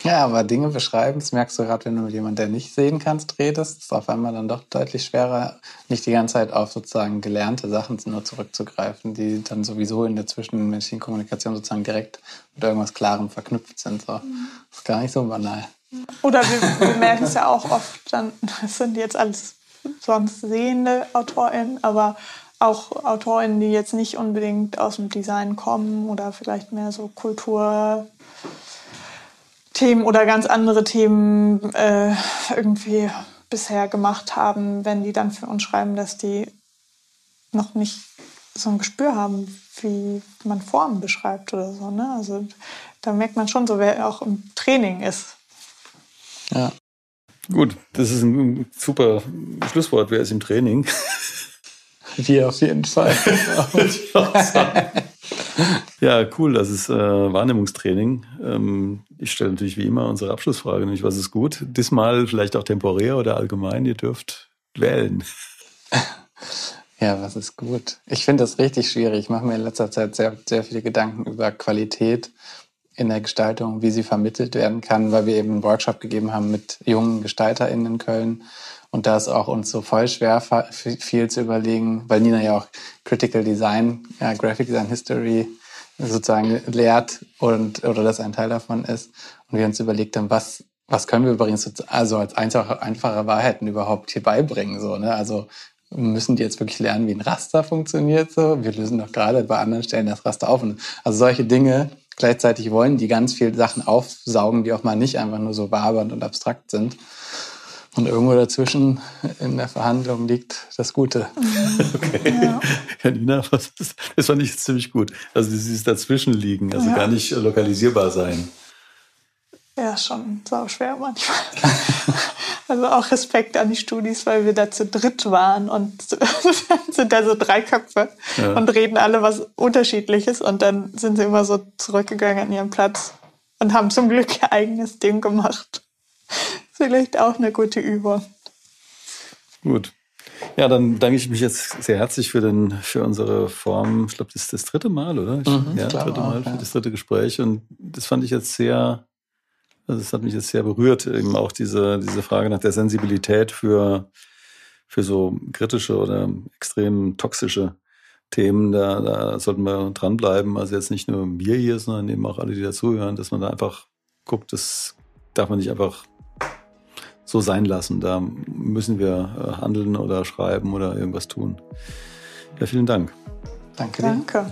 Ja, aber Dinge beschreiben, das merkst du gerade, wenn du mit jemandem, der nicht sehen kannst, redest, ist auf einmal dann doch deutlich schwerer, nicht die ganze Zeit auf sozusagen gelernte Sachen nur zurückzugreifen, die dann sowieso in der zwischenmenschlichen Kommunikation sozusagen direkt mit irgendwas Klarem verknüpft sind. So. Das ist gar nicht so banal. Oder wir, wir merken es ja auch oft, dann das sind jetzt alles sonst sehende AutorInnen, aber auch AutorInnen, die jetzt nicht unbedingt aus dem Design kommen oder vielleicht mehr so Kultur Themen oder ganz andere Themen äh, irgendwie bisher gemacht haben, wenn die dann für uns schreiben, dass die noch nicht so ein Gespür haben, wie man Formen beschreibt oder so. Ne? Also da merkt man schon so, wer auch im Training ist. Ja. Gut, das ist ein super Schlusswort. Wer ist im Training? [LAUGHS] Wir auf jeden Fall. [LAUGHS] ja, cool. Das ist äh, Wahrnehmungstraining. Ähm, ich stelle natürlich wie immer unsere Abschlussfrage, nämlich was ist gut? Diesmal vielleicht auch temporär oder allgemein. Ihr dürft wählen. Ja, was ist gut? Ich finde das richtig schwierig. Ich mache mir in letzter Zeit sehr, sehr viele Gedanken über Qualität in der Gestaltung, wie sie vermittelt werden kann, weil wir eben einen Workshop gegeben haben mit jungen GestalterInnen in Köln. Und da ist auch uns so voll schwer, viel zu überlegen, weil Nina ja auch Critical Design, ja, Graphic Design History sozusagen lehrt und, oder das ein Teil davon ist. Und wir uns überlegt haben, was, was können wir übrigens also als einfache, einfache Wahrheiten überhaupt hier beibringen, so, ne? Also, müssen die jetzt wirklich lernen, wie ein Raster funktioniert, so? Wir lösen doch gerade bei anderen Stellen das Raster auf. Und also solche Dinge, Gleichzeitig wollen die ganz viele Sachen aufsaugen, die auch mal nicht einfach nur so wabernd und abstrakt sind. Und irgendwo dazwischen in der Verhandlung liegt das Gute. Okay. Ja. [LAUGHS] Janina, was ist, das fand ich ziemlich gut. Also dieses Dazwischenliegen, also ja. gar nicht lokalisierbar sein. Ja, schon sau schwer manchmal. [LAUGHS] also auch Respekt an die Studis, weil wir da zu dritt waren und [LAUGHS] sind da so drei Köpfe ja. und reden alle was Unterschiedliches und dann sind sie immer so zurückgegangen an ihren Platz und haben zum Glück ihr eigenes Ding gemacht. Vielleicht auch eine gute Übung. Gut. Ja, dann danke ich mich jetzt sehr herzlich für, den, für unsere Form. Ich glaube, das ist das dritte Mal, oder? Ich, mhm, ja, dritte Mal auch, für ja. das dritte Gespräch. Und das fand ich jetzt sehr also das hat mich jetzt sehr berührt, eben auch diese, diese Frage nach der Sensibilität für, für so kritische oder extrem toxische Themen. Da, da sollten wir dranbleiben. Also jetzt nicht nur wir hier, sondern eben auch alle, die dazuhören, dass man da einfach guckt, das darf man nicht einfach so sein lassen. Da müssen wir äh, handeln oder schreiben oder irgendwas tun. Ja, vielen Dank. Danke. Danke.